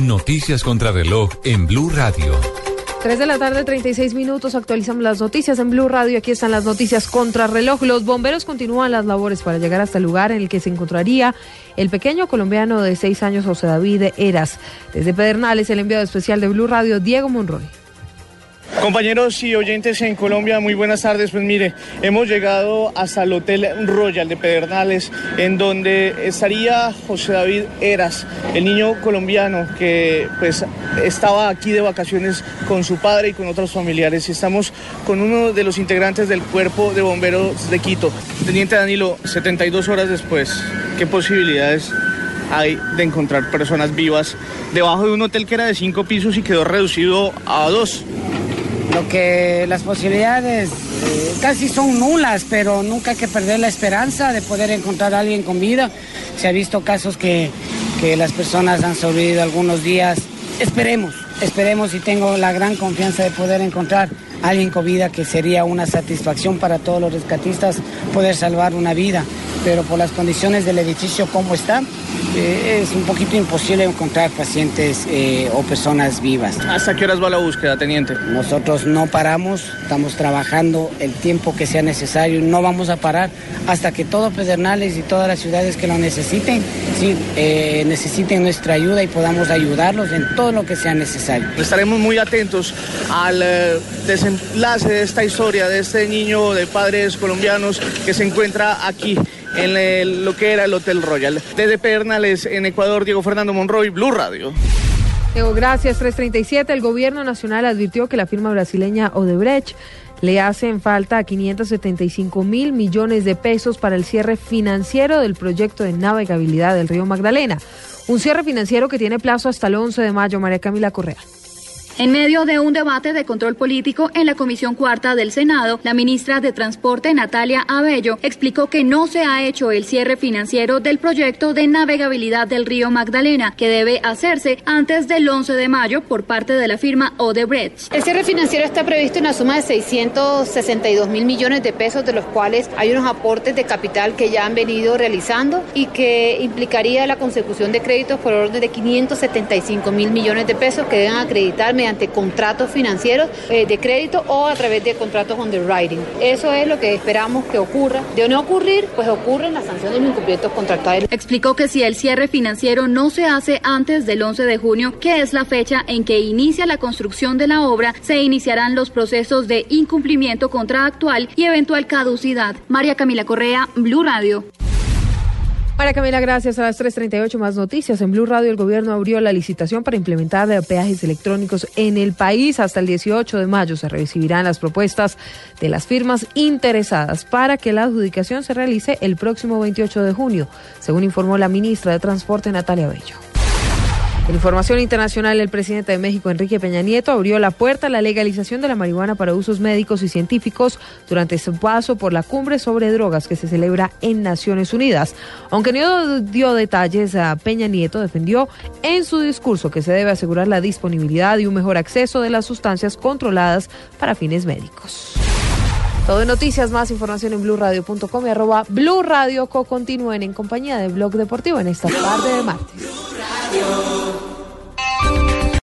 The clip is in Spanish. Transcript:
Noticias contra reloj en Blue Radio. 3 de la tarde, 36 minutos. Actualizamos las noticias en Blue Radio. Aquí están las noticias contra reloj. Los bomberos continúan las labores para llegar hasta el lugar en el que se encontraría el pequeño colombiano de 6 años, José David Eras. Desde Pedernales, el enviado especial de Blue Radio, Diego Monroy. Compañeros y oyentes en Colombia, muy buenas tardes. Pues mire, hemos llegado hasta el Hotel Royal de Pedernales, en donde estaría José David Eras, el niño colombiano que pues estaba aquí de vacaciones con su padre y con otros familiares. Y estamos con uno de los integrantes del cuerpo de bomberos de Quito. Teniente Danilo, 72 horas después, ¿qué posibilidades hay de encontrar personas vivas debajo de un hotel que era de cinco pisos y quedó reducido a dos? Lo que las posibilidades eh, casi son nulas, pero nunca hay que perder la esperanza de poder encontrar a alguien con vida. Se ha visto casos que, que las personas han sobrevivido algunos días. Esperemos, esperemos y tengo la gran confianza de poder encontrar alguien con vida que sería una satisfacción para todos los rescatistas poder salvar una vida. Pero por las condiciones del edificio como está, eh, es un poquito imposible encontrar pacientes eh, o personas vivas. ¿Hasta qué horas va la búsqueda, teniente? Nosotros no paramos, estamos trabajando el tiempo que sea necesario, no vamos a parar hasta que todo Pedernales y todas las ciudades que lo necesiten, sí, eh, necesiten nuestra ayuda y podamos ayudarlos en todo lo que sea necesario. Estaremos muy atentos al desenlace de esta historia de este niño de padres colombianos que se encuentra aquí en lo que era el Hotel Royal. Desde Pernales, en Ecuador, Diego Fernando Monroy, Blue Radio. Diego, gracias. 337. El gobierno nacional advirtió que la firma brasileña Odebrecht le hacen falta 575 mil millones de pesos para el cierre financiero del proyecto de navegabilidad del río Magdalena. Un cierre financiero que tiene plazo hasta el 11 de mayo. María Camila Correa. En medio de un debate de control político en la Comisión Cuarta del Senado, la ministra de Transporte, Natalia Abello, explicó que no se ha hecho el cierre financiero del proyecto de navegabilidad del río Magdalena, que debe hacerse antes del 11 de mayo por parte de la firma Odebrecht. El cierre financiero está previsto en una suma de 662 mil millones de pesos, de los cuales hay unos aportes de capital que ya han venido realizando y que implicaría la consecución de créditos por orden de 575 mil millones de pesos que deben acreditar mediante contratos financieros eh, de crédito o a través de contratos underwriting. Eso es lo que esperamos que ocurra. De no ocurrir, pues ocurren las sanciones de incumplimientos contractuales. Explicó que si el cierre financiero no se hace antes del 11 de junio, que es la fecha en que inicia la construcción de la obra, se iniciarán los procesos de incumplimiento contractual y eventual caducidad. María Camila Correa, Blue Radio. María Camila, gracias. A las 3.38 más noticias. En Blue Radio el gobierno abrió la licitación para implementar peajes electrónicos en el país. Hasta el 18 de mayo se recibirán las propuestas de las firmas interesadas para que la adjudicación se realice el próximo 28 de junio, según informó la ministra de Transporte Natalia Bello. En información internacional, el presidente de México, Enrique Peña Nieto, abrió la puerta a la legalización de la marihuana para usos médicos y científicos durante su paso por la cumbre sobre drogas que se celebra en Naciones Unidas. Aunque no dio detalles, a Peña Nieto defendió en su discurso que se debe asegurar la disponibilidad y un mejor acceso de las sustancias controladas para fines médicos. Todo en noticias, más información en blurradio.com y arroba blurradio. Continúen en compañía de Blog Deportivo en esta tarde de martes.